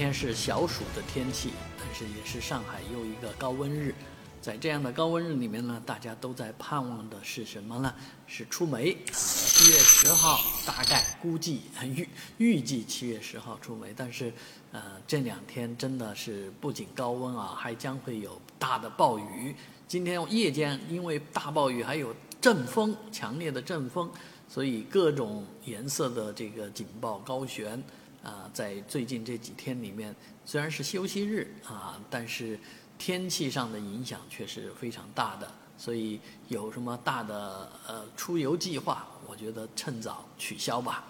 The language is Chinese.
天是小暑的天气，但是也是上海又一个高温日。在这样的高温日里面呢，大家都在盼望的是什么呢？是出梅。七月十号，大概估计预预计七月十号出梅，但是呃这两天真的是不仅高温啊，还将会有大的暴雨。今天夜间因为大暴雨，还有阵风，强烈的阵风，所以各种颜色的这个警报高悬。啊，在最近这几天里面，虽然是休息日啊，但是天气上的影响却是非常大的。所以有什么大的呃出游计划，我觉得趁早取消吧。